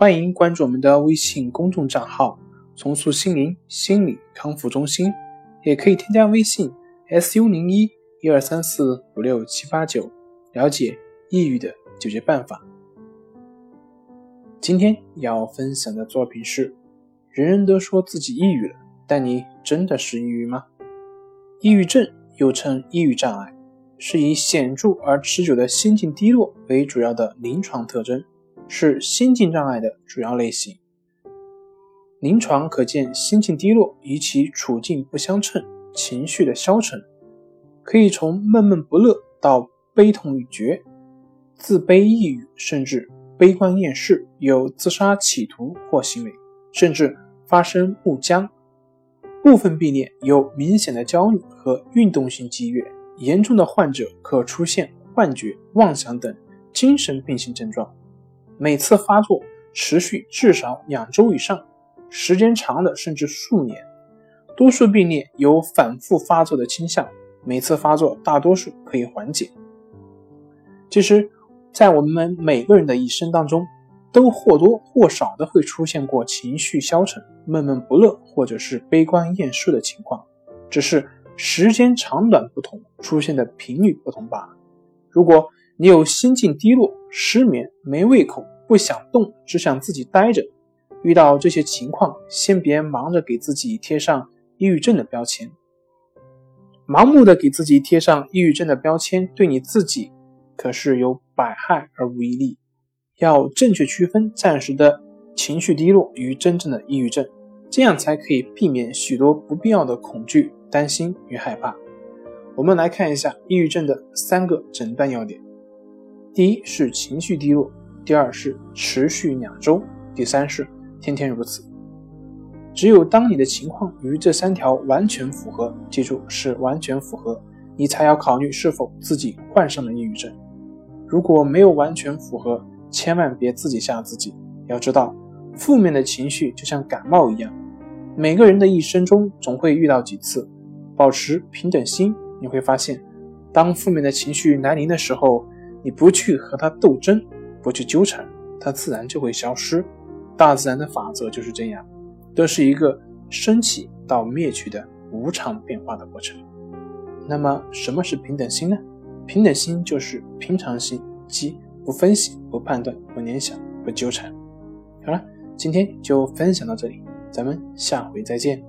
欢迎关注我们的微信公众账号“重塑心灵心理康复中心”，也可以添加微信 “su 零一一二三四五六七八九”，了解抑郁的解决办法。今天要分享的作品是：人人都说自己抑郁了，但你真的是抑郁吗？抑郁症又称抑郁障碍，是以显著而持久的心境低落为主要的临床特征。是心境障碍的主要类型。临床可见心境低落与其处境不相称，情绪的消沉，可以从闷闷不乐到悲痛欲绝、自卑抑郁，甚至悲观厌世，有自杀企图或行为，甚至发生木僵。部分病例有明显的焦虑和运动性激越，严重的患者可出现幻觉、妄想等精神病性症状。每次发作持续至少两周以上，时间长的甚至数年。多数病例有反复发作的倾向，每次发作大多数可以缓解。其实，在我们每个人的一生当中，都或多或少的会出现过情绪消沉、闷闷不乐，或者是悲观厌世的情况，只是时间长短不同，出现的频率不同罢了。如果你有心境低落、失眠、没胃口、不想动，只想自己待着，遇到这些情况，先别忙着给自己贴上抑郁症的标签。盲目的给自己贴上抑郁症的标签，对你自己可是有百害而无一利。要正确区分暂时的情绪低落与真正的抑郁症，这样才可以避免许多不必要的恐惧、担心与害怕。我们来看一下抑郁症的三个诊断要点。第一是情绪低落，第二是持续两周，第三是天天如此。只有当你的情况与这三条完全符合，记住是完全符合，你才要考虑是否自己患上了抑郁症。如果没有完全符合，千万别自己吓自己。要知道，负面的情绪就像感冒一样，每个人的一生中总会遇到几次。保持平等心，你会发现，当负面的情绪来临的时候。你不去和它斗争，不去纠缠，它自然就会消失。大自然的法则就是这样，都是一个升起到灭去的无常变化的过程。那么，什么是平等心呢？平等心就是平常心，即不分析、不判断、不联想、不纠缠。好了，今天就分享到这里，咱们下回再见。